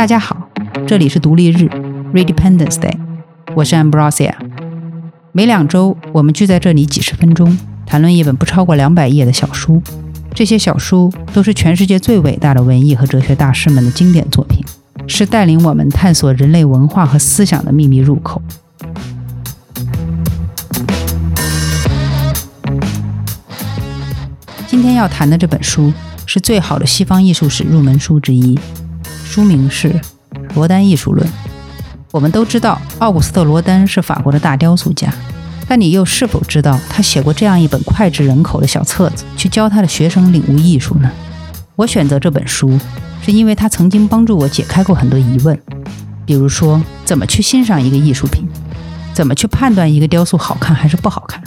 大家好，这里是独立日 （Redependence Day），我是 Ambrosia。每两周，我们聚在这里几十分钟，谈论一本不超过两百页的小书。这些小书都是全世界最伟大的文艺和哲学大师们的经典作品，是带领我们探索人类文化和思想的秘密入口。今天要谈的这本书是最好的西方艺术史入门书之一，书名是《罗丹艺术论》。我们都知道奥古斯特·罗丹是法国的大雕塑家，但你又是否知道他写过这样一本脍炙人口的小册子，去教他的学生领悟艺术呢？我选择这本书，是因为他曾经帮助我解开过很多疑问，比如说怎么去欣赏一个艺术品，怎么去判断一个雕塑好看还是不好看，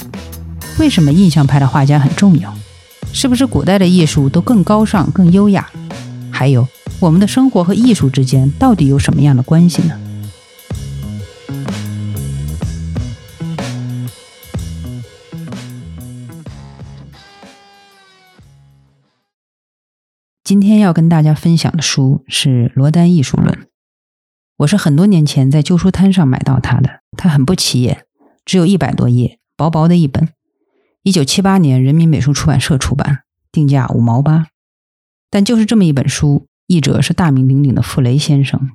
为什么印象派的画家很重要。是不是古代的艺术都更高尚、更优雅？还有，我们的生活和艺术之间到底有什么样的关系呢？今天要跟大家分享的书是《罗丹艺术论》。我是很多年前在旧书摊上买到它的，它很不起眼，只有一百多页，薄薄的一本。一九七八年，人民美术出版社出版，定价五毛八。但就是这么一本书，译者是大名鼎鼎的傅雷先生。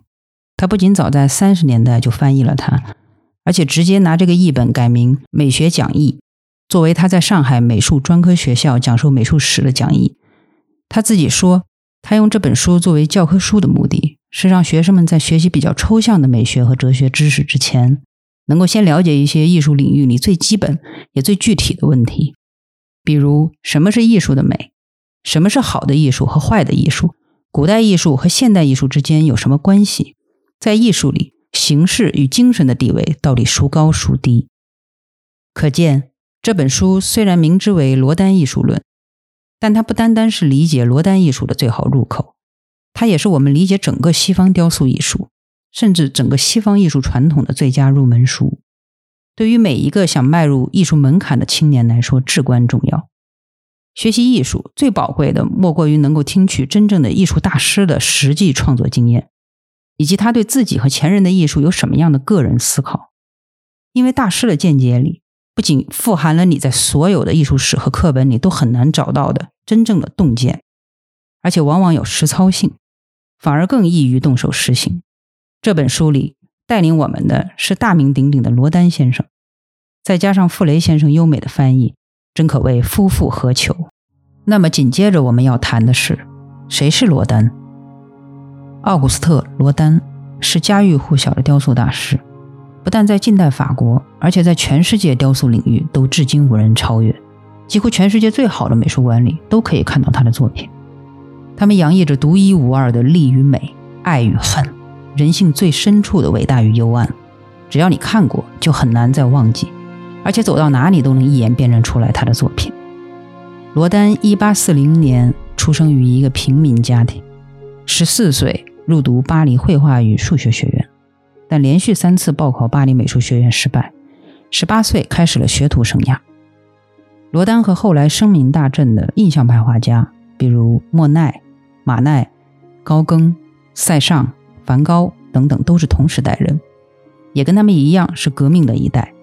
他不仅早在三十年代就翻译了它，而且直接拿这个译本改名《美学讲义》，作为他在上海美术专科学校讲授美术史的讲义。他自己说，他用这本书作为教科书的目的是让学生们在学习比较抽象的美学和哲学知识之前。能够先了解一些艺术领域里最基本也最具体的问题，比如什么是艺术的美，什么是好的艺术和坏的艺术，古代艺术和现代艺术之间有什么关系，在艺术里形式与精神的地位到底孰高孰低？可见这本书虽然名之为《罗丹艺术论》，但它不单单是理解罗丹艺术的最好入口，它也是我们理解整个西方雕塑艺术。甚至整个西方艺术传统的最佳入门书，对于每一个想迈入艺术门槛的青年来说至关重要。学习艺术最宝贵的，莫过于能够听取真正的艺术大师的实际创作经验，以及他对自己和前人的艺术有什么样的个人思考。因为大师的见解里，不仅富含了你在所有的艺术史和课本里都很难找到的真正的洞见，而且往往有实操性，反而更易于动手实行。这本书里带领我们的是大名鼎鼎的罗丹先生，再加上傅雷先生优美的翻译，真可谓夫复何求。那么紧接着我们要谈的是，谁是罗丹？奥古斯特·罗丹是家喻户晓的雕塑大师，不但在近代法国，而且在全世界雕塑领域都至今无人超越。几乎全世界最好的美术馆里都可以看到他的作品，他们洋溢着独一无二的力与美、爱与恨。人性最深处的伟大与幽暗，只要你看过，就很难再忘记，而且走到哪里都能一眼辨认出来他的作品。罗丹一八四零年出生于一个平民家庭，十四岁入读巴黎绘画与数学学院，但连续三次报考巴黎美术学院失败，十八岁开始了学徒生涯。罗丹和后来声名大振的印象派画家，比如莫奈、马奈、高更、塞尚。梵高等等都是同时代人，也跟他们一样是革命的一代。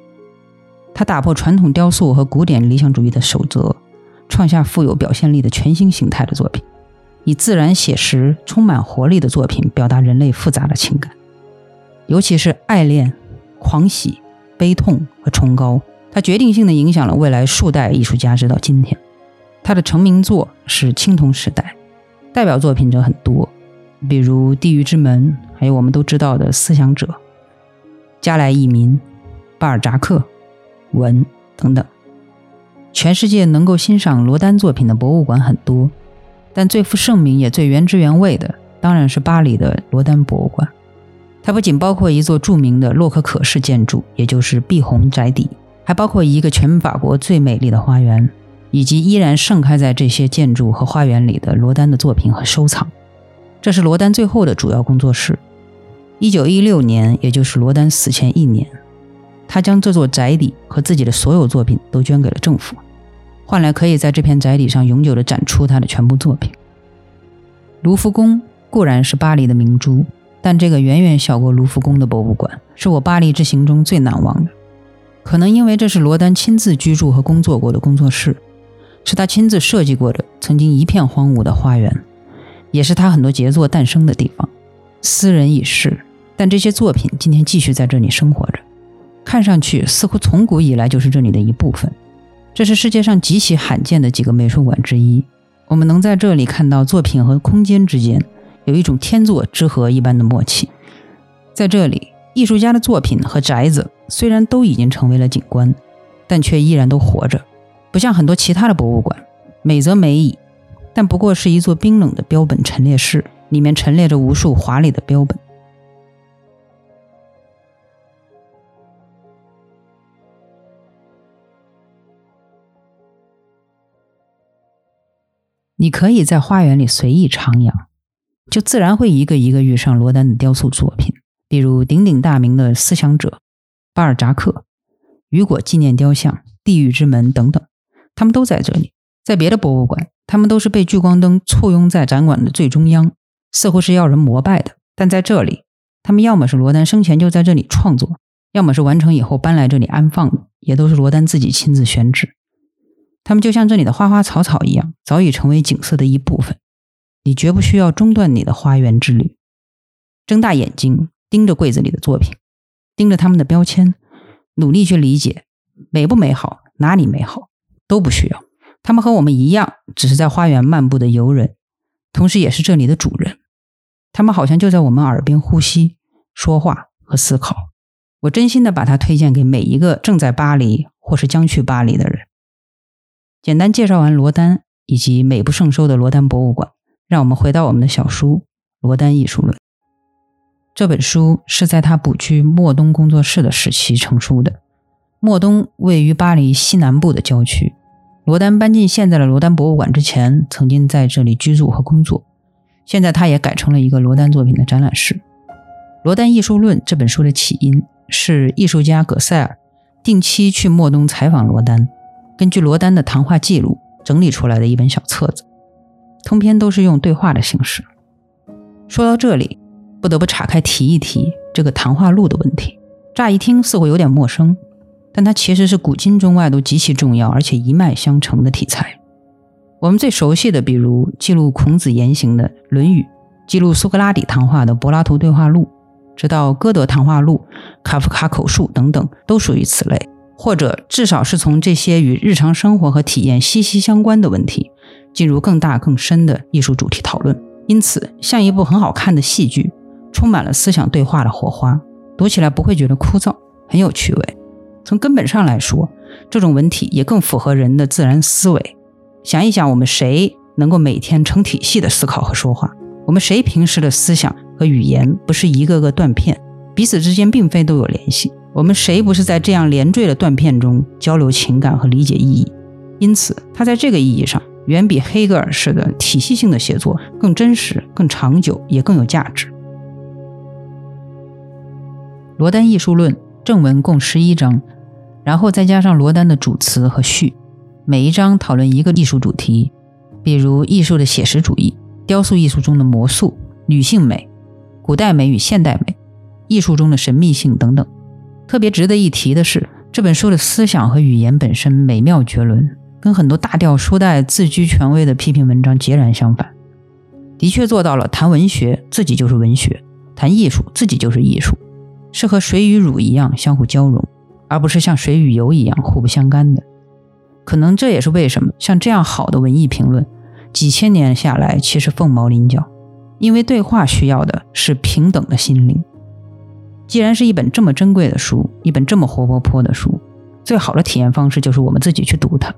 他打破传统雕塑和古典理想主义的守则，创下富有表现力的全新形态的作品，以自然写实、充满活力的作品表达人类复杂的情感，尤其是爱恋、狂喜、悲痛和崇高。他决定性的影响了未来数代艺术家，直到今天。他的成名作是青铜时代，代表作品者很多。比如《地狱之门》，还有我们都知道的《思想者》、加莱义民、巴尔扎克、文等等。全世界能够欣赏罗丹作品的博物馆很多，但最负盛名也最原汁原味的，当然是巴黎的罗丹博物馆。它不仅包括一座著名的洛可可式建筑，也就是碧红宅邸，还包括一个全法国最美丽的花园，以及依然盛开在这些建筑和花园里的罗丹的作品和收藏。这是罗丹最后的主要工作室。一九一六年，也就是罗丹死前一年，他将这座宅邸和自己的所有作品都捐给了政府，换来可以在这片宅邸上永久的展出他的全部作品。卢浮宫固然是巴黎的明珠，但这个远远小过卢浮宫的博物馆，是我巴黎之行中最难忘的。可能因为这是罗丹亲自居住和工作过的工作室，是他亲自设计过的曾经一片荒芜的花园，也是他很多杰作诞生的地方。斯人已逝，但这些作品今天继续在这里生活着，看上去似乎从古以来就是这里的一部分。这是世界上极其罕见的几个美术馆之一，我们能在这里看到作品和空间之间。有一种天作之合一般的默契，在这里，艺术家的作品和宅子虽然都已经成为了景观，但却依然都活着，不像很多其他的博物馆，美则美矣，但不过是一座冰冷的标本陈列室，里面陈列着无数华丽的标本。你可以在花园里随意徜徉。就自然会一个一个遇上罗丹的雕塑作品，比如鼎鼎大名的思想者巴尔扎克、雨果纪念雕像、地狱之门等等，他们都在这里。在别的博物馆，他们都是被聚光灯簇拥在展馆的最中央，似乎是要人膜拜的。但在这里，他们要么是罗丹生前就在这里创作，要么是完成以后搬来这里安放的，也都是罗丹自己亲自选址。他们就像这里的花花草草一样，早已成为景色的一部分。你绝不需要中断你的花园之旅，睁大眼睛盯着柜子里的作品，盯着他们的标签，努力去理解美不美好，哪里美好都不需要。他们和我们一样，只是在花园漫步的游人，同时也是这里的主人。他们好像就在我们耳边呼吸、说话和思考。我真心的把它推荐给每一个正在巴黎或是将去巴黎的人。简单介绍完罗丹以及美不胜收的罗丹博物馆。让我们回到我们的小书《罗丹艺术论》。这本书是在他补居莫东工作室的时期成书的。莫东位于巴黎西南部的郊区。罗丹搬进现在的罗丹博物馆之前，曾经在这里居住和工作。现在，他也改成了一个罗丹作品的展览室。《罗丹艺术论》这本书的起因是艺术家葛塞尔定期去莫东采访罗丹，根据罗丹的谈话记录整理出来的一本小册子。通篇都是用对话的形式。说到这里，不得不岔开提一提这个谈话录的问题。乍一听似乎有点陌生，但它其实是古今中外都极其重要而且一脉相承的题材。我们最熟悉的，比如记录孔子言行的《论语》，记录苏格拉底谈话的《柏拉图对话录》，直到歌德谈话录、卡夫卡口述等等，都属于此类，或者至少是从这些与日常生活和体验息息相关的问题。进入更大更深的艺术主题讨论，因此像一部很好看的戏剧，充满了思想对话的火花，读起来不会觉得枯燥，很有趣味。从根本上来说，这种文体也更符合人的自然思维。想一想，我们谁能够每天成体系的思考和说话？我们谁平时的思想和语言不是一个个断片，彼此之间并非都有联系？我们谁不是在这样连缀的断片中交流情感和理解意义？因此，它在这个意义上。远比黑格尔式的体系性的写作更真实、更长久，也更有价值。《罗丹艺术论》正文共十一章，然后再加上罗丹的主词和序，每一章讨论一个艺术主题，比如艺术的写实主义、雕塑艺术中的魔术、女性美、古代美与现代美、艺术中的神秘性等等。特别值得一提的是，这本书的思想和语言本身美妙绝伦。跟很多大调书带自居权威的批评文章截然相反，的确做到了谈文学自己就是文学，谈艺术自己就是艺术，是和水与乳一样相互交融，而不是像水与油一样互不相干的。可能这也是为什么像这样好的文艺评论，几千年下来其实凤毛麟角，因为对话需要的是平等的心灵。既然是一本这么珍贵的书，一本这么活泼泼的书，最好的体验方式就是我们自己去读它。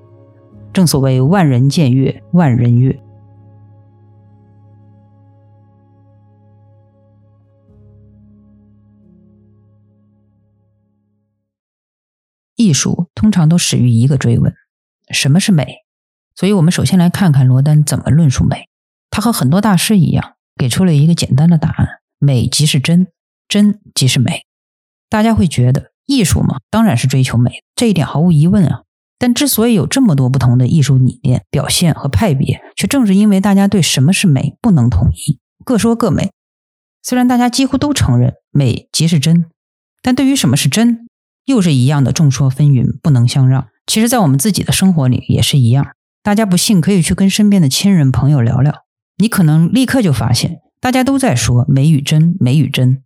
正所谓万人见月，万人悦。艺术通常都始于一个追问：什么是美？所以，我们首先来看看罗丹怎么论述美。他和很多大师一样，给出了一个简单的答案：美即是真，真即是美。大家会觉得，艺术嘛，当然是追求美，这一点毫无疑问啊。但之所以有这么多不同的艺术理念、表现和派别，却正是因为大家对什么是美不能统一，各说各美。虽然大家几乎都承认美即是真，但对于什么是真，又是一样的众说纷纭，不能相让。其实，在我们自己的生活里也是一样。大家不信，可以去跟身边的亲人朋友聊聊，你可能立刻就发现，大家都在说美与真，美与真，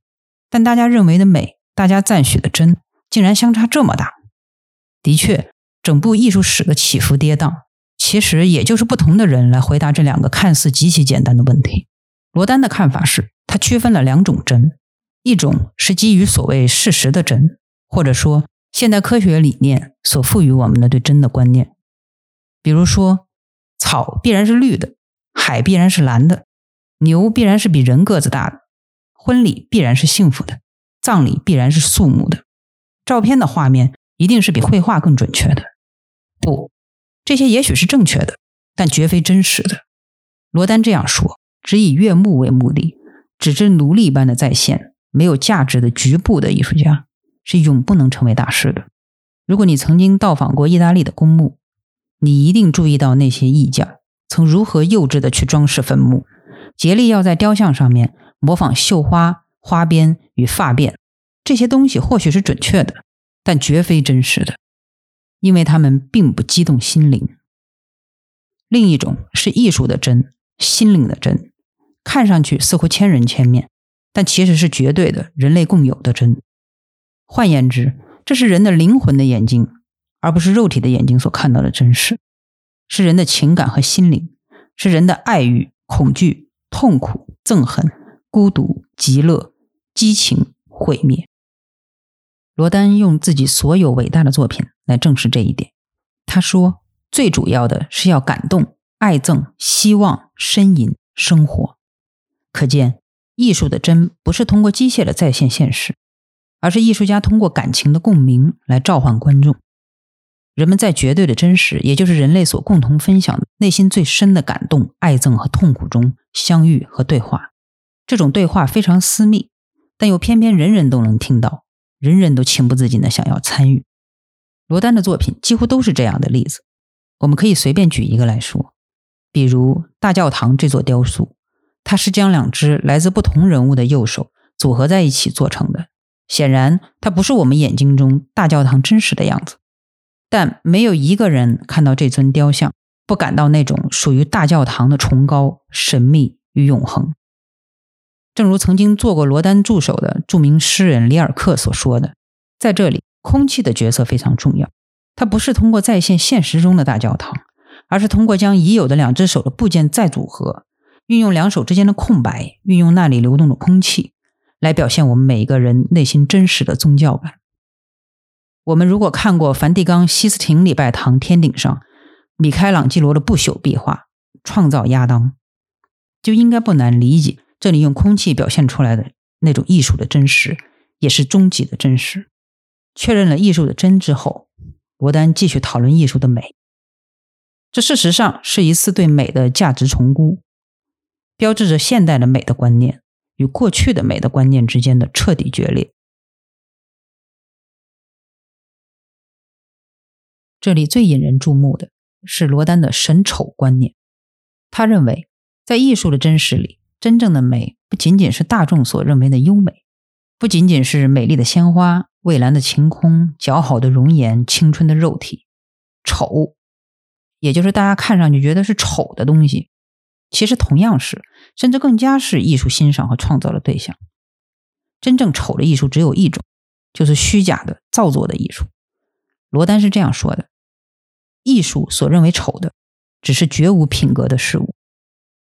但大家认为的美，大家赞许的真，竟然相差这么大。的确，整部艺术史的起伏跌宕，其实也就是不同的人来回答这两个看似极其简单的问题。罗丹的看法是，他区分了两种真，一种是基于所谓事实的真，或者说现代科学理念所赋予我们的对真的观念。比如说，草必然是绿的，海必然是蓝的，牛必然是比人个子大的，婚礼必然是幸福的，葬礼必然是肃穆的，照片的画面一定是比绘画更准确的。不，这些也许是正确的，但绝非真实的。罗丹这样说。只以悦目为目的，只知奴隶般的再现，没有价值的局部的艺术家，是永不能成为大师的。如果你曾经到访过意大利的公墓，你一定注意到那些艺匠曾如何幼稚的去装饰坟墓，竭力要在雕像上面模仿绣花、花边与发辫。这些东西或许是准确的，但绝非真实的，因为它们并不激动心灵。另一种是艺术的真，心灵的真。看上去似乎千人千面，但其实是绝对的人类共有的真。换言之，这是人的灵魂的眼睛，而不是肉体的眼睛所看到的真实。是人的情感和心灵，是人的爱欲、恐惧、痛苦、憎恨、孤独、极乐、激情、毁灭。罗丹用自己所有伟大的作品来证实这一点。他说：“最主要的是要感动、爱憎、希望、呻吟、生活。”可见，艺术的真不是通过机械的再现现实，而是艺术家通过感情的共鸣来召唤观众。人们在绝对的真实，也就是人类所共同分享的内心最深的感动、爱憎和痛苦中相遇和对话。这种对话非常私密，但又偏偏人人都能听到，人人都情不自禁的想要参与。罗丹的作品几乎都是这样的例子。我们可以随便举一个来说，比如大教堂这座雕塑。它是将两只来自不同人物的右手组合在一起做成的。显然，它不是我们眼睛中大教堂真实的样子。但没有一个人看到这尊雕像，不感到那种属于大教堂的崇高、神秘与永恒。正如曾经做过罗丹助手的著名诗人里尔克所说的：“在这里，空气的角色非常重要。它不是通过再现现实中的大教堂，而是通过将已有的两只手的部件再组合。”运用两手之间的空白，运用那里流动的空气，来表现我们每一个人内心真实的宗教感。我们如果看过梵蒂冈西斯廷礼拜堂天顶上米开朗基罗的不朽壁画《创造亚当》，就应该不难理解这里用空气表现出来的那种艺术的真实，也是终极的真实。确认了艺术的真之后，罗丹继续讨论艺术的美。这事实上是一次对美的价值重估。标志着现代的美的观念与过去的美的观念之间的彻底决裂。这里最引人注目的是罗丹的神丑观念。他认为，在艺术的真实里，真正的美不仅仅是大众所认为的优美，不仅仅是美丽的鲜花、蔚蓝的晴空、姣好的容颜、青春的肉体。丑，也就是大家看上去觉得是丑的东西。其实同样是，甚至更加是艺术欣赏和创造的对象。真正丑的艺术只有一种，就是虚假的、造作的艺术。罗丹是这样说的：艺术所认为丑的，只是绝无品格的事物，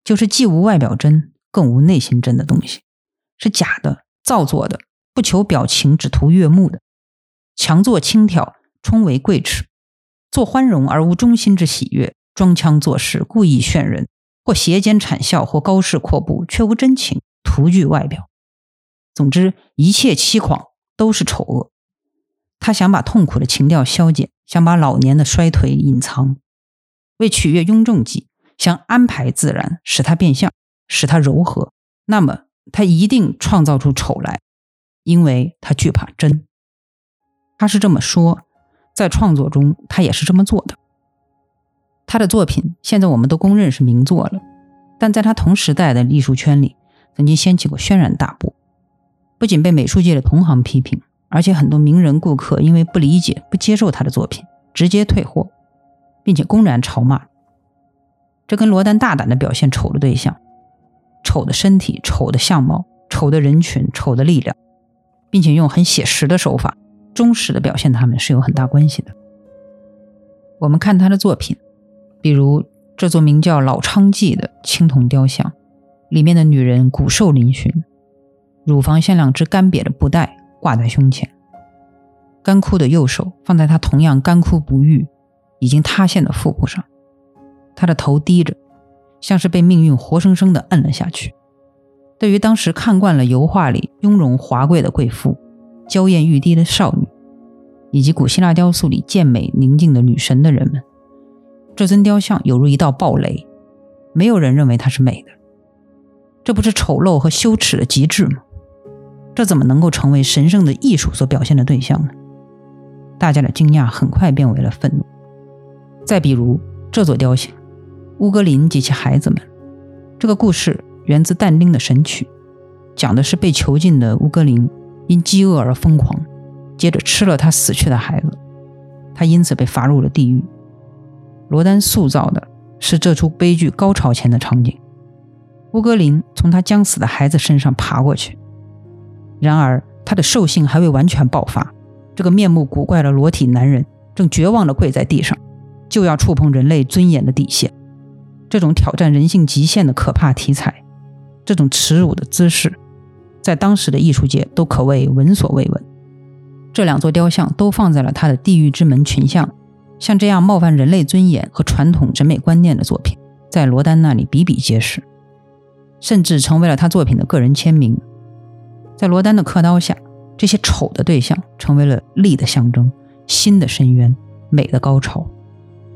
就是既无外表真，更无内心真的东西，是假的、造作的，不求表情，只图悦目的，强作轻佻，充为贵耻，做欢容而无中心之喜悦，装腔作势，故意炫人。或斜肩谄笑，或高视阔步，却无真情，徒具外表。总之，一切凄狂都是丑恶。他想把痛苦的情调消减，想把老年的衰颓隐藏，为取悦雍正计，想安排自然，使他变相，使它柔和。那么，他一定创造出丑来，因为他惧怕真。他是这么说，在创作中，他也是这么做的。他的作品现在我们都公认是名作了，但在他同时代的艺术圈里，曾经掀起过轩然大波，不仅被美术界的同行批评，而且很多名人顾客因为不理解、不接受他的作品，直接退货，并且公然嘲骂。这跟罗丹大胆的表现丑的对象、丑的身体、丑的相貌、丑的人群、丑的力量，并且用很写实的手法、忠实的表现他们是有很大关系的。我们看他的作品，比如这座名叫老昌记的青铜雕像。里面的女人骨瘦嶙峋，乳房像两只干瘪的布袋挂在胸前，干枯的右手放在她同样干枯不愈、已经塌陷的腹部上，她的头低着，像是被命运活生生地摁了下去。对于当时看惯了油画里雍容华贵的贵妇、娇艳欲滴的少女，以及古希腊雕塑里健美宁静的女神的人们，这尊雕像犹如一道暴雷，没有人认为它是美的。这不是丑陋和羞耻的极致吗？这怎么能够成为神圣的艺术所表现的对象呢？大家的惊讶很快变为了愤怒。再比如这座雕像《乌格林及其孩子们》，这个故事源自但丁的《神曲》，讲的是被囚禁的乌格林因饥饿而疯狂，接着吃了他死去的孩子，他因此被罚入了地狱。罗丹塑造的是这出悲剧高潮前的场景。乌格林从他将死的孩子身上爬过去，然而他的兽性还未完全爆发。这个面目古怪的裸体男人正绝望地跪在地上，就要触碰人类尊严的底线。这种挑战人性极限的可怕题材，这种耻辱的姿势，在当时的艺术界都可谓闻所未闻。这两座雕像都放在了他的地狱之门群像，像这样冒犯人类尊严和传统审美观念的作品，在罗丹那里比比皆是。甚至成为了他作品的个人签名。在罗丹的刻刀下，这些丑的对象成为了力的象征、心的深渊、美的高潮，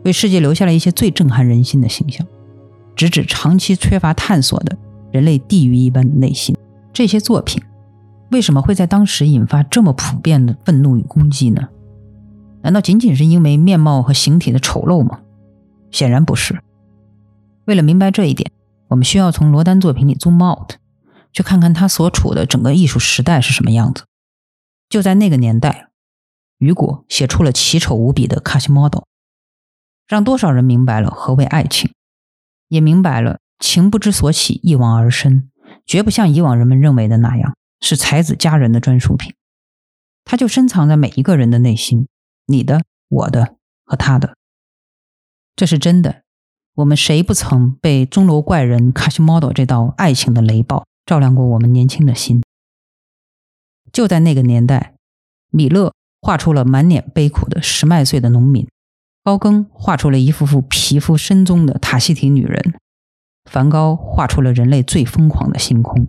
为世界留下了一些最震撼人心的形象，直指长期缺乏探索的人类地狱一般的内心。这些作品为什么会在当时引发这么普遍的愤怒与攻击呢？难道仅仅是因为面貌和形体的丑陋吗？显然不是。为了明白这一点。我们需要从罗丹作品里 zoom out，去看看他所处的整个艺术时代是什么样子。就在那个年代，雨果写出了奇丑无比的《卡西莫多》，让多少人明白了何为爱情，也明白了情不知所起，一往而深，绝不像以往人们认为的那样是才子佳人的专属品。它就深藏在每一个人的内心，你的、我的和他的，这是真的。我们谁不曾被钟楼怪人卡西莫多这道爱情的雷暴照亮过我们年轻的心？就在那个年代，米勒画出了满脸悲苦的十麦穗的农民，高更画出了一幅幅皮肤深棕的塔希提女人，梵高画出了人类最疯狂的星空。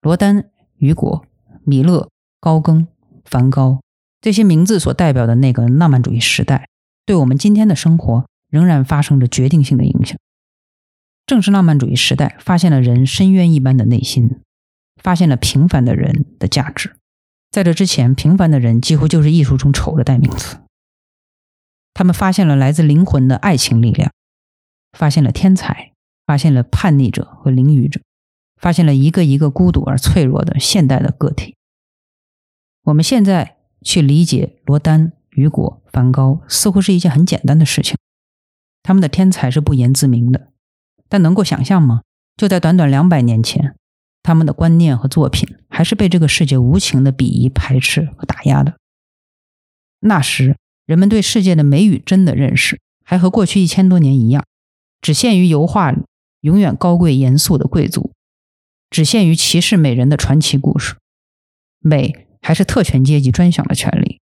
罗丹、雨果、米勒、高更、梵高这些名字所代表的那个浪漫主义时代，对我们今天的生活。仍然发生着决定性的影响。正是浪漫主义时代发现了人深渊一般的内心，发现了平凡的人的价值。在这之前，平凡的人几乎就是艺术中丑的代名词。他们发现了来自灵魂的爱情力量，发现了天才，发现了叛逆者和凌愚者，发现了一个一个孤独而脆弱的现代的个体。我们现在去理解罗丹、雨果、梵高，似乎是一件很简单的事情。他们的天才是不言自明的，但能够想象吗？就在短短两百年前，他们的观念和作品还是被这个世界无情的鄙夷、排斥和打压的。那时，人们对世界的美与真的认识还和过去一千多年一样，只限于油画里永远高贵严肃的贵族，只限于骑士美人的传奇故事。美还是特权阶级专享的权利，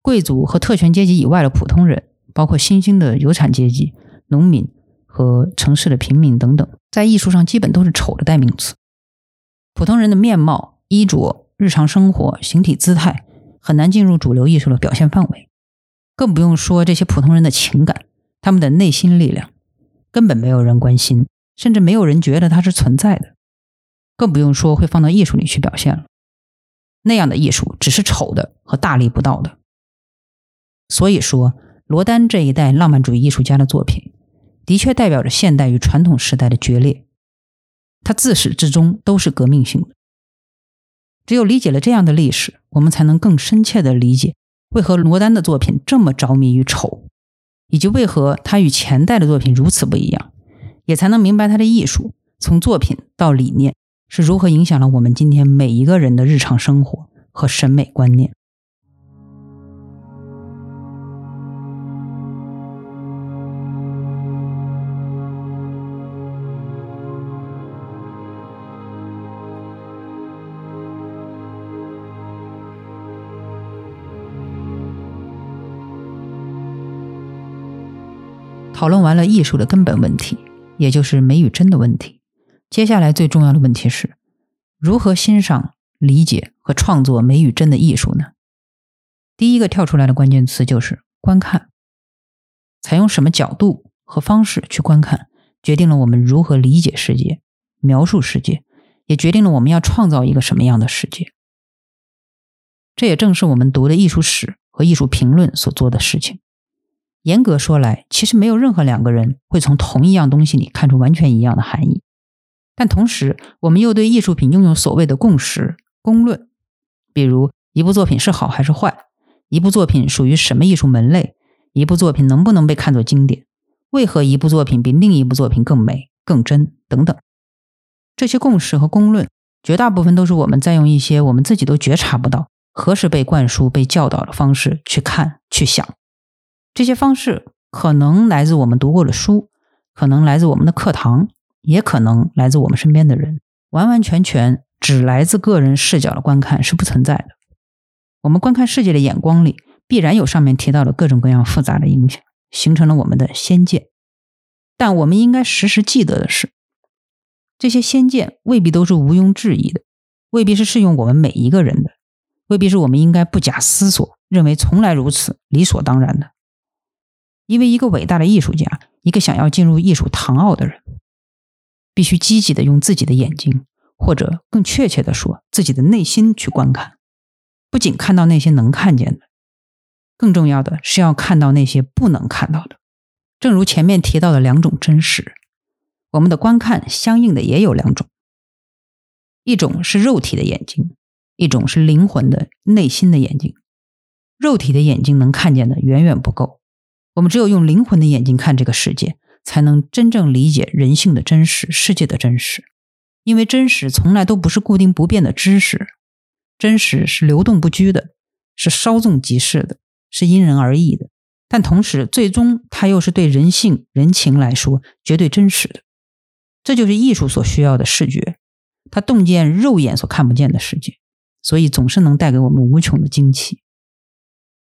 贵族和特权阶级以外的普通人。包括新兴的有产阶级、农民和城市的平民等等，在艺术上基本都是丑的代名词。普通人的面貌、衣着、日常生活、形体姿态很难进入主流艺术的表现范围，更不用说这些普通人的情感、他们的内心力量，根本没有人关心，甚至没有人觉得它是存在的，更不用说会放到艺术里去表现了。那样的艺术只是丑的和大逆不道的。所以说。罗丹这一代浪漫主义艺术家的作品，的确代表着现代与传统时代的决裂。它自始至终都是革命性的。只有理解了这样的历史，我们才能更深切的理解为何罗丹的作品这么着迷于丑，以及为何他与前代的作品如此不一样，也才能明白他的艺术从作品到理念是如何影响了我们今天每一个人的日常生活和审美观念。讨论完了艺术的根本问题，也就是美与真的问题。接下来最重要的问题是，如何欣赏、理解和创作美与真的艺术呢？第一个跳出来的关键词就是观看。采用什么角度和方式去观看，决定了我们如何理解世界、描述世界，也决定了我们要创造一个什么样的世界。这也正是我们读的艺术史和艺术评论所做的事情。严格说来，其实没有任何两个人会从同一样东西里看出完全一样的含义。但同时，我们又对艺术品拥有所谓的共识、公论，比如一部作品是好还是坏，一部作品属于什么艺术门类，一部作品能不能被看作经典，为何一部作品比另一部作品更美、更真等等。这些共识和公论，绝大部分都是我们在用一些我们自己都觉察不到、何时被灌输、被教导的方式去看、去想。这些方式可能来自我们读过的书，可能来自我们的课堂，也可能来自我们身边的人。完完全全只来自个人视角的观看是不存在的。我们观看世界的眼光里，必然有上面提到的各种各样复杂的影响，形成了我们的先见。但我们应该时时记得的是，这些先见未必都是毋庸置疑的，未必是适用我们每一个人的，未必是我们应该不假思索认为从来如此、理所当然的。因为一个伟大的艺术家，一个想要进入艺术堂奥的人，必须积极的用自己的眼睛，或者更确切的说，自己的内心去观看。不仅看到那些能看见的，更重要的是要看到那些不能看到的。正如前面提到的两种真实，我们的观看相应的也有两种：一种是肉体的眼睛，一种是灵魂的内心的眼睛。肉体的眼睛能看见的远远不够。我们只有用灵魂的眼睛看这个世界，才能真正理解人性的真实、世界的真实。因为真实从来都不是固定不变的知识，真实是流动不居的，是稍纵即逝的，是因人而异的。但同时，最终它又是对人性、人情来说绝对真实的。这就是艺术所需要的视觉，它洞见肉眼所看不见的世界，所以总是能带给我们无穷的惊奇。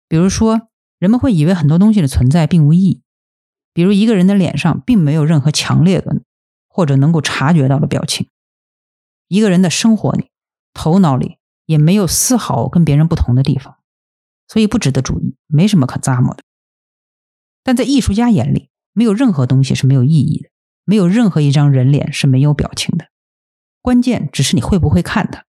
比如说。人们会以为很多东西的存在并无意义，比如一个人的脸上并没有任何强烈的或者能够察觉到的表情，一个人的生活里、头脑里也没有丝毫跟别人不同的地方，所以不值得注意，没什么可咂摸的。但在艺术家眼里，没有任何东西是没有意义的，没有任何一张人脸是没有表情的，关键只是你会不会看它。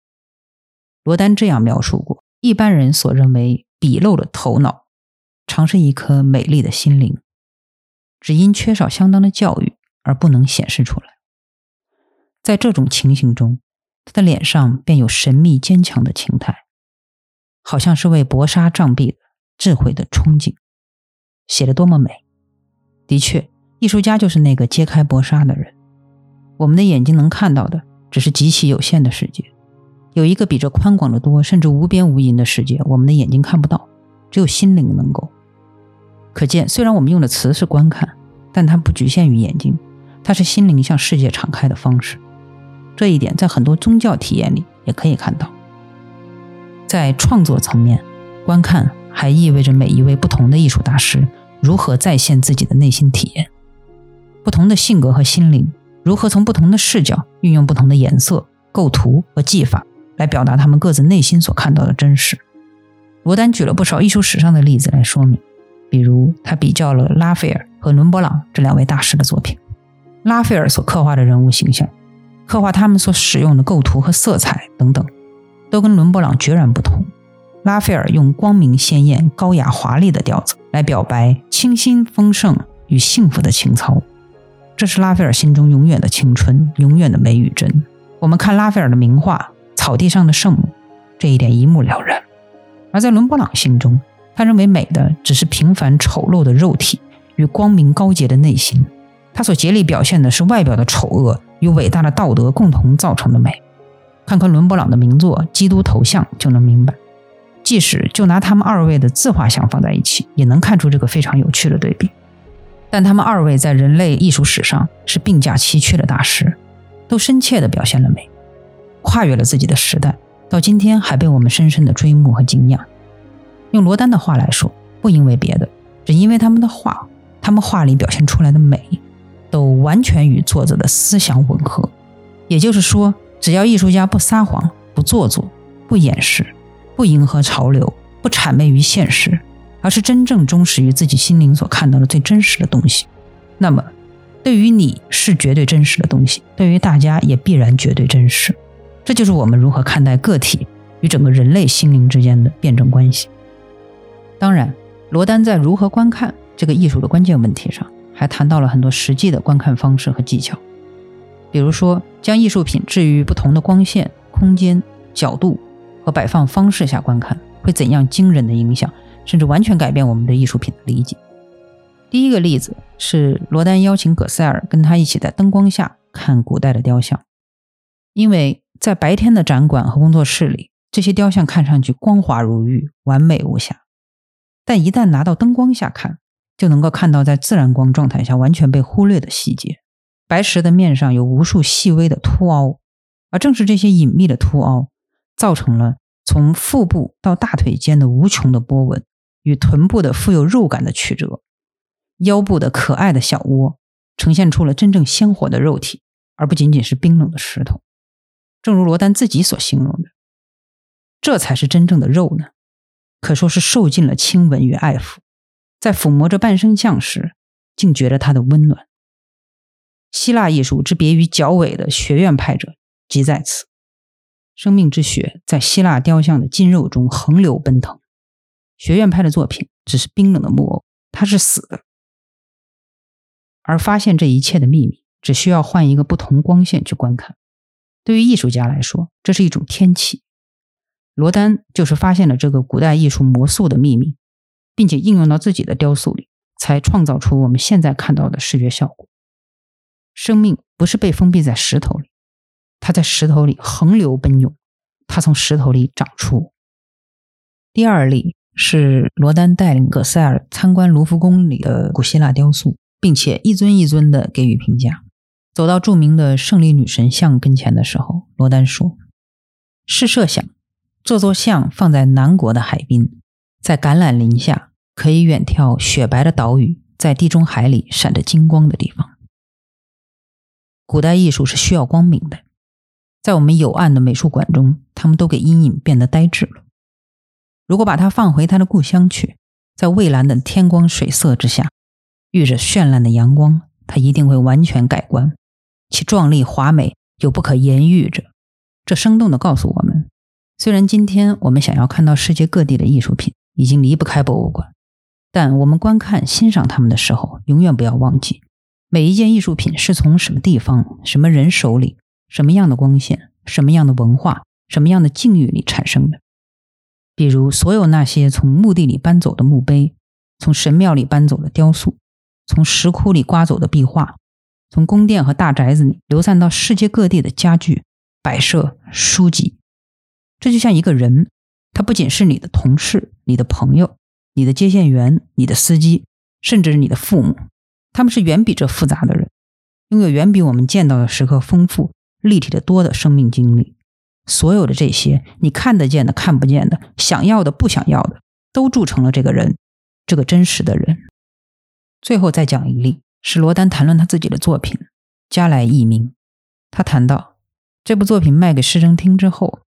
罗丹这样描述过：一般人所认为笔漏的头脑。常是一颗美丽的心灵，只因缺少相当的教育而不能显示出来。在这种情形中，他的脸上便有神秘坚强的情态，好像是为搏杀障壁的智慧的憧憬。写的多么美！的确，艺术家就是那个揭开薄纱的人。我们的眼睛能看到的只是极其有限的世界，有一个比这宽广的多，甚至无边无垠的世界，我们的眼睛看不到，只有心灵能够。可见，虽然我们用的词是观看，但它不局限于眼睛，它是心灵向世界敞开的方式。这一点在很多宗教体验里也可以看到。在创作层面，观看还意味着每一位不同的艺术大师如何再现自己的内心体验，不同的性格和心灵如何从不同的视角运用不同的颜色、构图和技法来表达他们各自内心所看到的真实。罗丹举了不少艺术史上的例子来说明。比如，他比较了拉斐尔和伦勃朗这两位大师的作品。拉斐尔所刻画的人物形象，刻画他们所使用的构图和色彩等等，都跟伦勃朗决然不同。拉斐尔用光明鲜艳、高雅华丽的调子来表白清新丰盛与幸福的情操，这是拉斐尔心中永远的青春，永远的美与真。我们看拉斐尔的名画《草地上的圣母》，这一点一目了然。而在伦勃朗心中，他认为美的只是平凡丑陋的肉体与光明高洁的内心。他所竭力表现的是外表的丑恶与伟大的道德共同造成的美。看看伦勃朗的名作《基督头像》就能明白。即使就拿他们二位的自画像放在一起，也能看出这个非常有趣的对比。但他们二位在人类艺术史上是并驾齐驱的大师，都深切地表现了美，跨越了自己的时代，到今天还被我们深深的追慕和敬仰。用罗丹的话来说，不因为别的，只因为他们的画，他们画里表现出来的美，都完全与作者的思想吻合。也就是说，只要艺术家不撒谎、不做作、不掩饰、不迎合潮流、不谄媚于现实，而是真正忠实于自己心灵所看到的最真实的东西，那么，对于你是绝对真实的东西，对于大家也必然绝对真实。这就是我们如何看待个体与整个人类心灵之间的辩证关系。当然，罗丹在如何观看这个艺术的关键问题上，还谈到了很多实际的观看方式和技巧。比如说，将艺术品置于不同的光线、空间、角度和摆放方式下观看，会怎样惊人的影响，甚至完全改变我们对艺术品的理解。第一个例子是罗丹邀请葛塞尔跟他一起在灯光下看古代的雕像，因为在白天的展馆和工作室里，这些雕像看上去光滑如玉、完美无瑕，但一旦拿到灯光下看，就能够看到在自然光状态下完全被忽略的细节。白石的面上有无数细微的凸凹，而正是这些隐秘的凸凹，造成了从腹部到大腿间的无穷的波纹，与臀部的富有肉感的曲折，腰部的可爱的小窝，呈现出了真正鲜活的肉体，而不仅仅是冰冷的石头。正如罗丹自己所形容的，这才是真正的肉呢，可说是受尽了亲吻与爱抚，在抚摸着半生像时，竟觉得它的温暖。希腊艺术之别于较伪的学院派者，即在此。生命之血在希腊雕像的筋肉中横流奔腾。学院派的作品只是冰冷的木偶，它是死的。而发现这一切的秘密，只需要换一个不同光线去观看。对于艺术家来说，这是一种天启。罗丹就是发现了这个古代艺术魔术的秘密，并且应用到自己的雕塑里，才创造出我们现在看到的视觉效果。生命不是被封闭在石头里，它在石头里横流奔涌，它从石头里长出。第二例是罗丹带领葛塞尔参观卢浮宫里的古希腊雕塑，并且一尊一尊的给予评价。走到著名的胜利女神像跟前的时候，罗丹说：“试设想，这座像放在南国的海滨，在橄榄林下，可以远眺雪白的岛屿，在地中海里闪着金光的地方。”古代艺术是需要光明的，在我们有暗的美术馆中，他们都给阴影变得呆滞了。如果把它放回他的故乡去，在蔚蓝的天光水色之下，遇着绚烂的阳光，它一定会完全改观，其壮丽华美又不可言喻着。这生动地告诉我们，虽然今天我们想要看到世界各地的艺术品已经离不开博物馆，但我们观看欣赏它们的时候，永远不要忘记。每一件艺术品是从什么地方、什么人手里、什么样的光线、什么样的文化、什么样的境遇里产生的？比如，所有那些从墓地里搬走的墓碑，从神庙里搬走的雕塑，从石窟里刮走的壁画，从宫殿和大宅子里流散到世界各地的家具、摆设、书籍。这就像一个人，他不仅是你的同事、你的朋友、你的接线员、你的司机，甚至是你的父母。他们是远比这复杂的人，拥有远比我们见到的时刻丰富、立体的多的生命经历。所有的这些，你看得见的、看不见的、想要的、不想要的，都铸成了这个人，这个真实的人。最后再讲一例，是罗丹谈论他自己的作品《加莱异名》。他谈到这部作品卖给市政厅之后，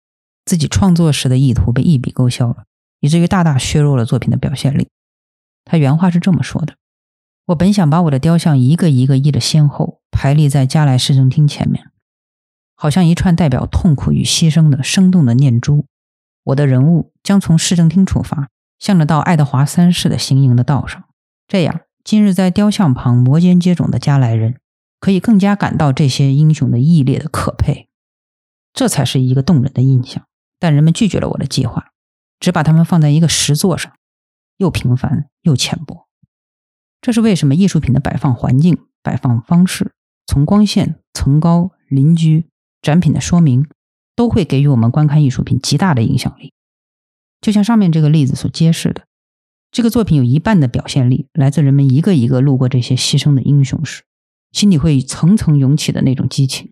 自己创作时的意图被一笔勾销了，以至于大大削弱了作品的表现力。他原话是这么说的。我本想把我的雕像一个一个一的先后排列在加莱市政厅前面，好像一串代表痛苦与牺牲的生动的念珠。我的人物将从市政厅出发，向着到爱德华三世的行营的道上。这样，今日在雕像旁摩肩接踵的加莱人，可以更加感到这些英雄的毅烈的可佩，这才是一个动人的印象。但人们拒绝了我的计划，只把它们放在一个石座上，又平凡又浅薄。这是为什么？艺术品的摆放环境、摆放方式，从光线、层高、邻居、展品的说明，都会给予我们观看艺术品极大的影响力。就像上面这个例子所揭示的，这个作品有一半的表现力来自人们一个一个路过这些牺牲的英雄时，心里会层层涌起的那种激情。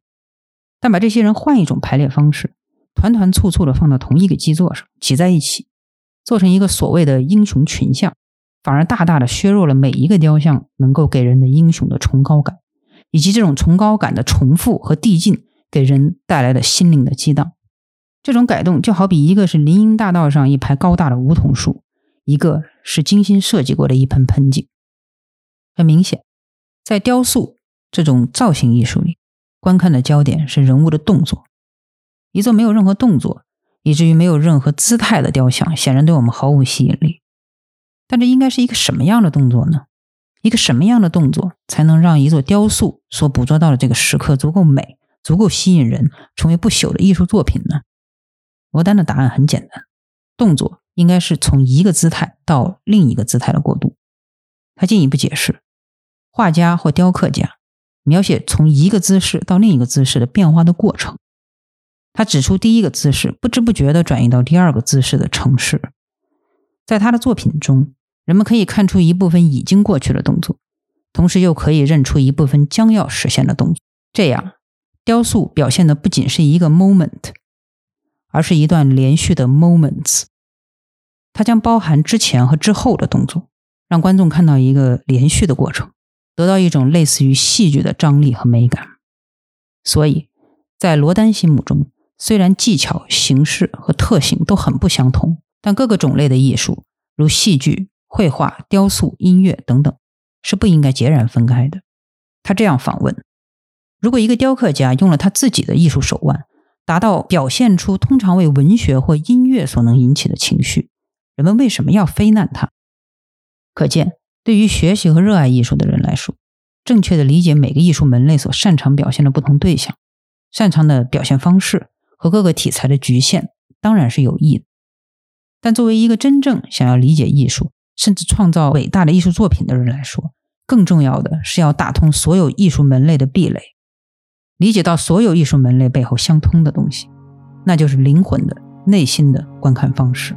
但把这些人换一种排列方式，团团簇簇的放到同一个基座上，挤在一起，做成一个所谓的英雄群像，反而大大的削弱了每一个雕像能够给人的英雄的崇高感，以及这种崇高感的重复和递进给人带来的心灵的激荡。这种改动就好比一个是林荫大道上一排高大的梧桐树，一个是精心设计过的一盆盆景。很明显，在雕塑这种造型艺术里，观看的焦点是人物的动作。一座没有任何动作，以至于没有任何姿态的雕像，显然对我们毫无吸引力。但这应该是一个什么样的动作呢？一个什么样的动作才能让一座雕塑所捕捉到的这个时刻足够美、足够吸引人，成为不朽的艺术作品呢？罗丹的答案很简单：动作应该是从一个姿态到另一个姿态的过渡。他进一步解释，画家或雕刻家描写从一个姿势到另一个姿势的变化的过程。他指出，第一个姿势不知不觉地转移到第二个姿势的城市。在他的作品中，人们可以看出一部分已经过去的动作，同时又可以认出一部分将要实现的动作。这样，雕塑表现的不仅是一个 moment。而是一段连续的 moments，它将包含之前和之后的动作，让观众看到一个连续的过程，得到一种类似于戏剧的张力和美感。所以，在罗丹心目中，虽然技巧、形式和特性都很不相同，但各个种类的艺术，如戏剧、绘画、雕塑、音乐等等，是不应该截然分开的。他这样访问：如果一个雕刻家用了他自己的艺术手腕，达到表现出通常为文学或音乐所能引起的情绪，人们为什么要非难他？可见，对于学习和热爱艺术的人来说，正确的理解每个艺术门类所擅长表现的不同对象、擅长的表现方式和各个题材的局限，当然是有益的。但作为一个真正想要理解艺术，甚至创造伟大的艺术作品的人来说，更重要的是要打通所有艺术门类的壁垒。理解到所有艺术门类背后相通的东西，那就是灵魂的、内心的观看方式。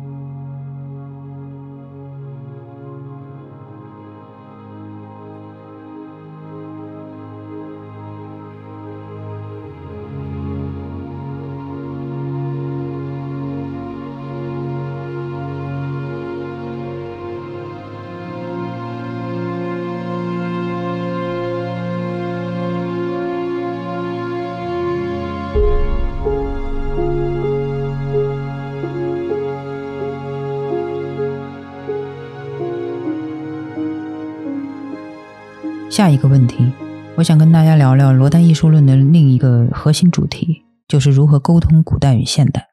下一个问题，我想跟大家聊聊罗丹艺术论的另一个核心主题，就是如何沟通古代与现代。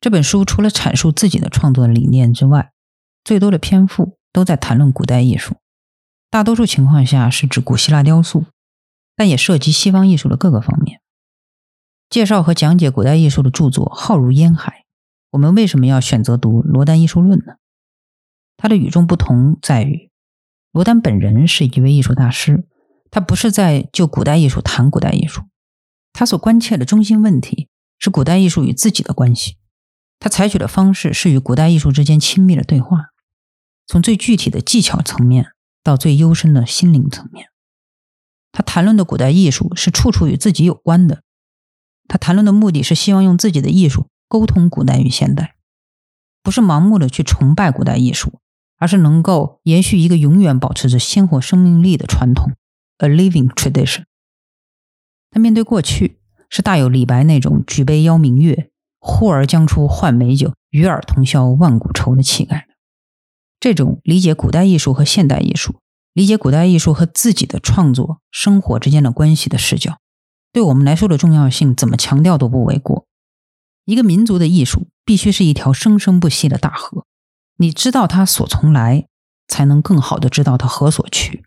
这本书除了阐述自己的创作理念之外，最多的篇幅都在谈论古代艺术，大多数情况下是指古希腊雕塑，但也涉及西方艺术的各个方面。介绍和讲解古代艺术的著作浩如烟海，我们为什么要选择读罗丹艺术论呢？它的与众不同在于。罗丹本人是一位艺术大师，他不是在就古代艺术谈古代艺术，他所关切的中心问题是古代艺术与自己的关系。他采取的方式是与古代艺术之间亲密的对话，从最具体的技巧层面到最幽深的心灵层面。他谈论的古代艺术是处处与自己有关的，他谈论的目的是希望用自己的艺术沟通古代与现代，不是盲目的去崇拜古代艺术。而是能够延续一个永远保持着鲜活生命力的传统，a living tradition。但面对过去，是大有李白那种举杯邀明月，呼儿将出换美酒，与尔同销万古愁的气概。这种理解古代艺术和现代艺术，理解古代艺术和自己的创作生活之间的关系的视角，对我们来说的重要性，怎么强调都不为过。一个民族的艺术，必须是一条生生不息的大河。你知道他所从来，才能更好的知道他何所去。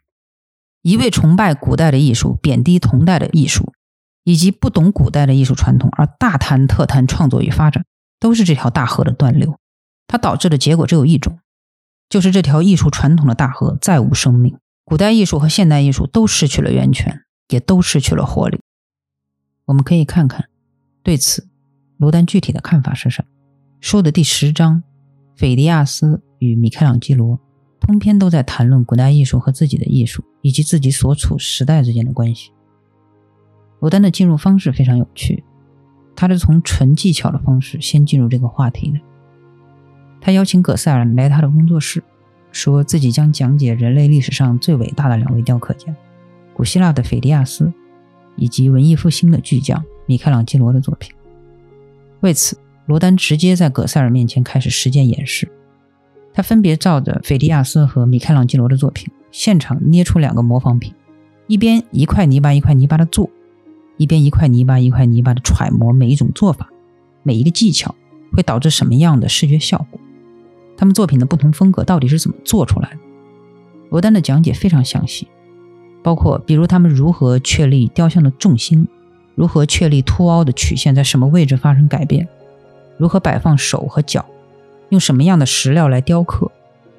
一味崇拜古代的艺术，贬低同代的艺术，以及不懂古代的艺术传统而大谈特谈创作与发展，都是这条大河的断流。它导致的结果只有一种，就是这条艺术传统的大河再无生命，古代艺术和现代艺术都失去了源泉，也都失去了活力。我们可以看看对此罗丹具体的看法是什么。书的第十章，斐迪亚斯与米开朗基罗。通篇都在谈论古代艺术和自己的艺术，以及自己所处时代之间的关系。罗丹的进入方式非常有趣，他是从纯技巧的方式先进入这个话题的。他邀请葛塞尔来他的工作室，说自己将讲解人类历史上最伟大的两位雕刻家——古希腊的斐迪亚斯，以及文艺复兴的巨匠米开朗基罗的作品。为此，罗丹直接在葛塞尔面前开始实践演示。他分别照着斐迪亚斯和米开朗基罗的作品，现场捏出两个模仿品，一边一块泥巴一块泥巴的做，一边一块泥巴一块泥巴的揣摩每一种做法，每一个技巧会导致什么样的视觉效果，他们作品的不同风格到底是怎么做出来的？罗丹的讲解非常详细，包括比如他们如何确立雕像的重心，如何确立凸凹的曲线在什么位置发生改变，如何摆放手和脚。用什么样的石料来雕刻？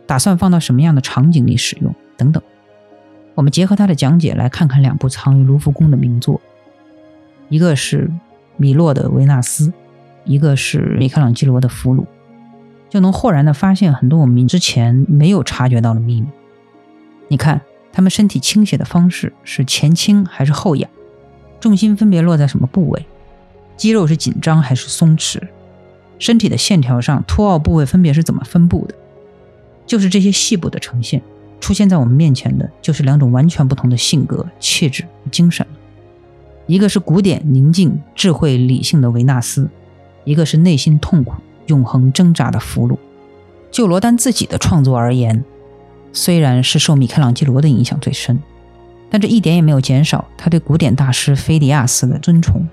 打算放到什么样的场景里使用？等等。我们结合他的讲解来看看两部藏于卢浮宫的名作，一个是米洛的《维纳斯》，一个是米开朗基罗的《俘虏》，就能豁然的发现很多我们之前没有察觉到的秘密。你看，他们身体倾斜的方式是前倾还是后仰？重心分别落在什么部位？肌肉是紧张还是松弛？身体的线条上凸凹部位分别是怎么分布的？就是这些细部的呈现，出现在我们面前的，就是两种完全不同的性格、气质和精神一个是古典、宁静、智慧、理性的维纳斯，一个是内心痛苦、永恒挣扎的俘虏。就罗丹自己的创作而言，虽然是受米开朗基罗的影响最深，但这一点也没有减少他对古典大师菲迪亚斯的尊崇。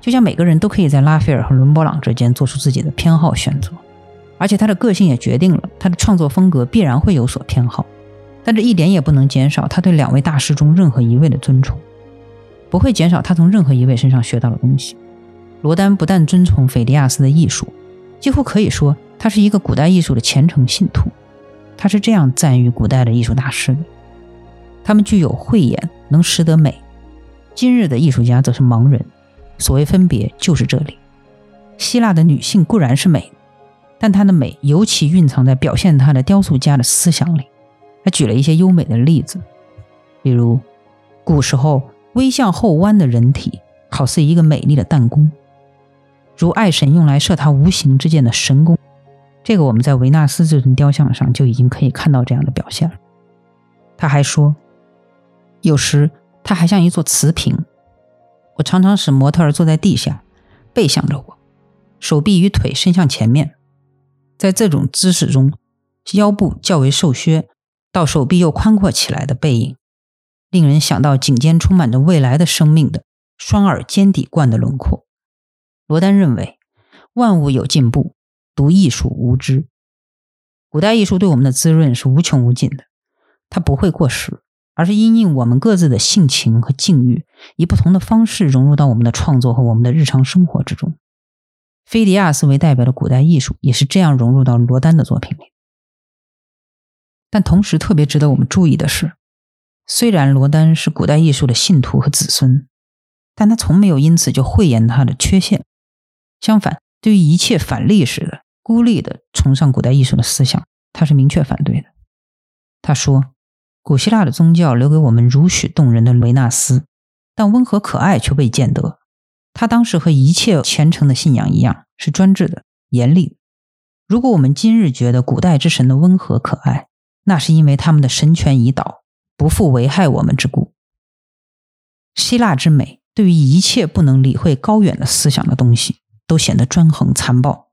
就像每个人都可以在拉斐尔和伦勃朗之间做出自己的偏好选择，而且他的个性也决定了他的创作风格必然会有所偏好，但这一点也不能减少他对两位大师中任何一位的尊崇，不会减少他从任何一位身上学到的东西。罗丹不但尊崇斐迪亚斯的艺术，几乎可以说他是一个古代艺术的虔诚信徒。他是这样赞誉古代的艺术大师的：他们具有慧眼，能识得美；今日的艺术家则是盲人。所谓分别，就是这里。希腊的女性固然是美，但她的美尤其蕴藏在表现她的雕塑家的思想里。他举了一些优美的例子，比如古时候微向后弯的人体，好似一个美丽的弹弓，如爱神用来射他无形之箭的神弓。这个我们在维纳斯这尊雕像上就已经可以看到这样的表现了。他还说，有时它还像一座瓷瓶。我常常使模特儿坐在地下，背向着我，手臂与腿伸向前面，在这种姿势中，腰部较为瘦削，到手臂又宽阔起来的背影，令人想到颈间充满着未来的生命的双耳尖底冠的轮廓。罗丹认为，万物有进步，独艺术无知。古代艺术对我们的滋润是无穷无尽的，它不会过时。而是因应我们各自的性情和境遇，以不同的方式融入到我们的创作和我们的日常生活之中。菲迪亚斯为代表的古代艺术也是这样融入到罗丹的作品里。但同时特别值得我们注意的是，虽然罗丹是古代艺术的信徒和子孙，但他从没有因此就讳言他的缺陷。相反，对于一切反历史的、孤立的崇尚古代艺术的思想，他是明确反对的。他说。古希腊的宗教留给我们如许动人的维纳斯，但温和可爱却未见得。他当时和一切虔诚的信仰一样，是专制的、严厉的。如果我们今日觉得古代之神的温和可爱，那是因为他们的神权已倒，不复危害我们之故。希腊之美，对于一切不能理会高远的思想的东西，都显得专横残暴，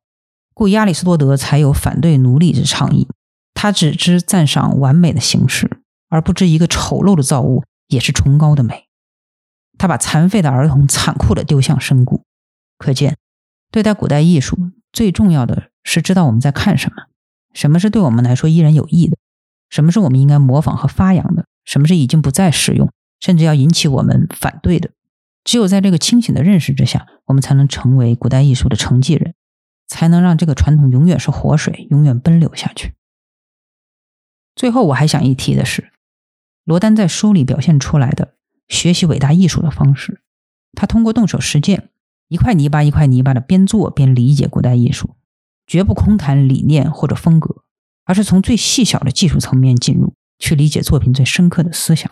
故亚里士多德才有反对奴隶之倡议。他只知赞赏完美的形式。而不知一个丑陋的造物也是崇高的美。他把残废的儿童残酷地丢向深谷。可见，对待古代艺术最重要的是知道我们在看什么，什么是对我们来说依然有益的，什么是我们应该模仿和发扬的，什么是已经不再适用，甚至要引起我们反对的。只有在这个清醒的认识之下，我们才能成为古代艺术的承继人，才能让这个传统永远是活水，永远奔流下去。最后，我还想一提的是，罗丹在书里表现出来的学习伟大艺术的方式，他通过动手实践，一块泥巴一块泥巴的边做边理解古代艺术，绝不空谈理念或者风格，而是从最细小的技术层面进入，去理解作品最深刻的思想。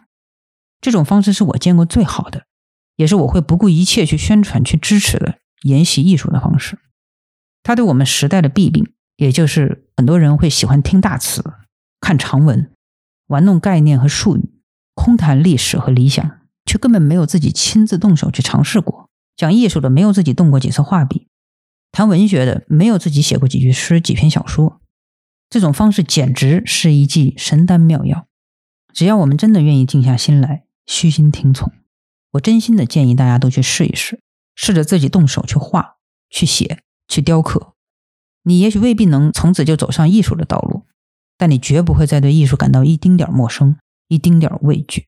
这种方式是我见过最好的。也是我会不顾一切去宣传、去支持的研习艺术的方式。他对我们时代的弊病，也就是很多人会喜欢听大词、看长文、玩弄概念和术语、空谈历史和理想，却根本没有自己亲自动手去尝试过。讲艺术的没有自己动过几次画笔，谈文学的没有自己写过几句诗、几篇小说。这种方式简直是一剂神丹妙药。只要我们真的愿意静下心来，虚心听从。我真心的建议大家都去试一试，试着自己动手去画、去写、去雕刻。你也许未必能从此就走上艺术的道路，但你绝不会再对艺术感到一丁点陌生、一丁点畏惧。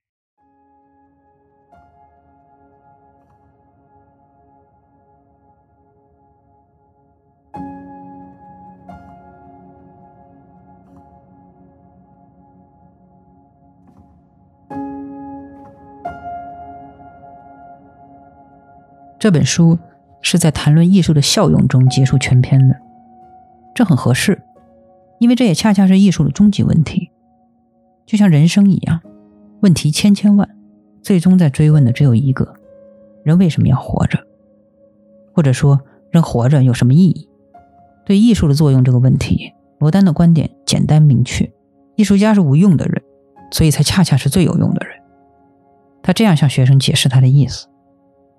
这本书是在谈论艺术的效用中结束全篇的，这很合适，因为这也恰恰是艺术的终极问题。就像人生一样，问题千千万，最终在追问的只有一个：人为什么要活着？或者说，人活着有什么意义？对艺术的作用这个问题，罗丹的观点简单明确：艺术家是无用的人，所以才恰恰是最有用的人。他这样向学生解释他的意思。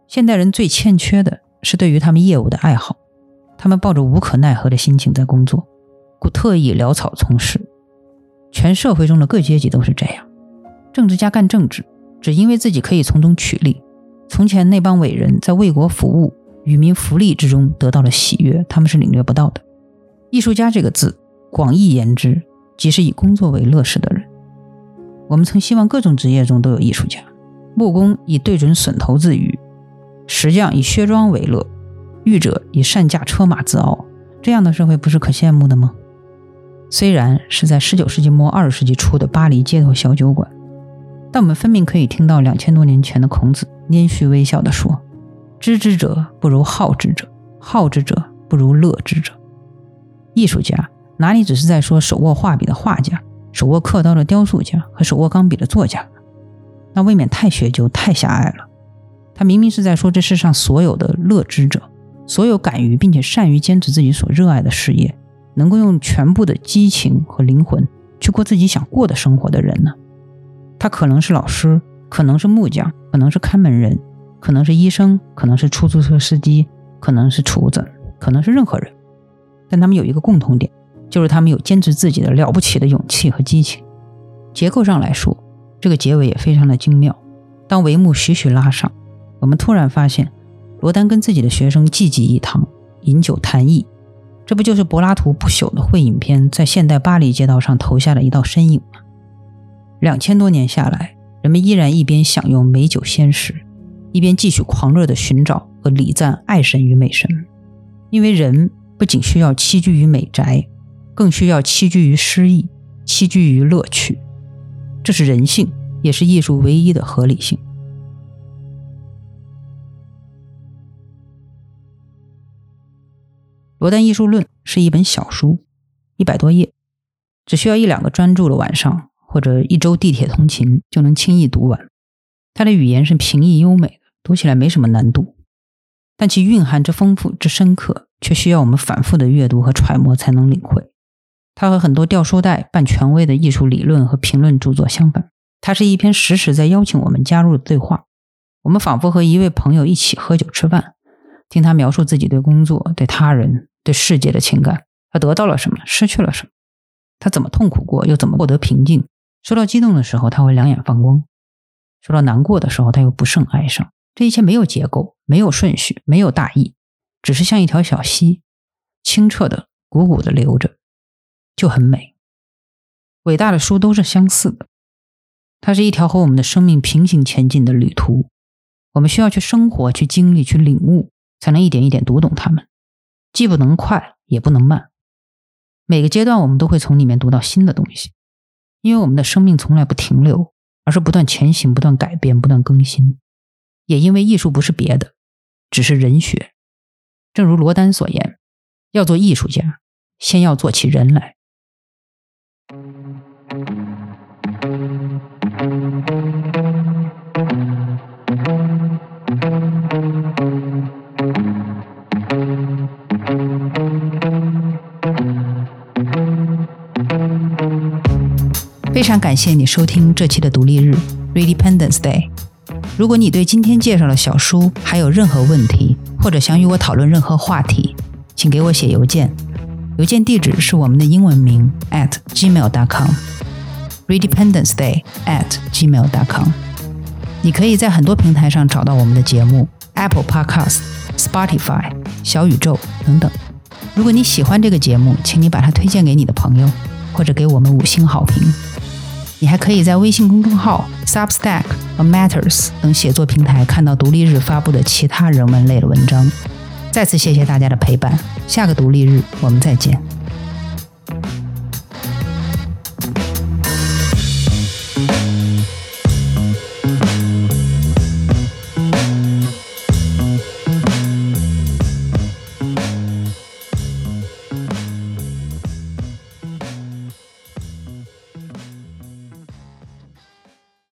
现代人最欠缺的是对于他们业务的爱好，他们抱着无可奈何的心情在工作，故特意潦草从事。全社会中的各阶级都是这样，政治家干政治，只因为自己可以从中取利。从前那帮伟人在为国服务、与民福利之中得到了喜悦，他们是领略不到的。艺术家这个字，广义言之，即是以工作为乐事的人。我们曾希望各种职业中都有艺术家，木工以对准笋头自娱。石匠以薛庄为乐，御者以善驾车马自傲，这样的社会不是可羡慕的吗？虽然是在十九世纪末二十世纪初的巴黎街头小酒馆，但我们分明可以听到两千多年前的孔子拈须微笑地说：“知之者不如好之者，好之者不如乐之者。”艺术家哪里只是在说手握画笔的画家、手握刻刀的雕塑家和手握钢笔的作家？那未免太学究、太狭隘了。他明明是在说，这世上所有的乐知者，所有敢于并且善于坚持自己所热爱的事业，能够用全部的激情和灵魂去过自己想过的生活的人呢？他可能是老师，可能是木匠，可能是看门人，可能是医生，可能是出租车司机，可能是厨子，可能是任何人。但他们有一个共同点，就是他们有坚持自己的了不起的勇气和激情。结构上来说，这个结尾也非常的精妙。当帷幕徐徐拉上。我们突然发现，罗丹跟自己的学生济济一堂，饮酒谈艺，这不就是柏拉图不朽的会影片在现代巴黎街道上投下的一道身影吗？两千多年下来，人们依然一边享用美酒鲜食，一边继续狂热的寻找和礼赞爱神与美神，因为人不仅需要栖居于美宅，更需要栖居于诗意，栖居于乐趣，这是人性，也是艺术唯一的合理性。《罗丹艺术论》是一本小书，一百多页，只需要一两个专注的晚上或者一周地铁通勤就能轻易读完。它的语言是平易优美的，读起来没什么难度，但其蕴含之丰富之深刻，却需要我们反复的阅读和揣摩才能领会。它和很多掉书袋、半权威的艺术理论和评论著作相反，它是一篇时时在邀请我们加入的对话。我们仿佛和一位朋友一起喝酒吃饭。听他描述自己对工作、对他人、对世界的情感，他得到了什么，失去了什么，他怎么痛苦过，又怎么获得平静？说到激动的时候，他会两眼放光；说到难过的时候，他又不胜哀伤。这一切没有结构，没有顺序，没有大意，只是像一条小溪，清澈的、汩汩的流着，就很美。伟大的书都是相似的，它是一条和我们的生命平行前进的旅途。我们需要去生活、去经历、去领悟，才能一点一点读懂它们。既不能快，也不能慢。每个阶段，我们都会从里面读到新的东西，因为我们的生命从来不停留，而是不断前行、不断改变、不断更新。也因为艺术不是别的，只是人学。正如罗丹所言：“要做艺术家，先要做起人来。”非常感谢你收听这期的独立日 （Redependence Day）。如果你对今天介绍的小书还有任何问题，或者想与我讨论任何话题，请给我写邮件。邮件地址是我们的英文名 at gmail.com，Redependenceday at gmail.com。你可以在很多平台上找到我们的节目：Apple Podcast、Spotify、小宇宙等等。如果你喜欢这个节目，请你把它推荐给你的朋友，或者给我们五星好评。你还可以在微信公众号 substack 和 matters 等写作平台看到独立日发布的其他人文类的文章。再次谢谢大家的陪伴，下个独立日我们再见。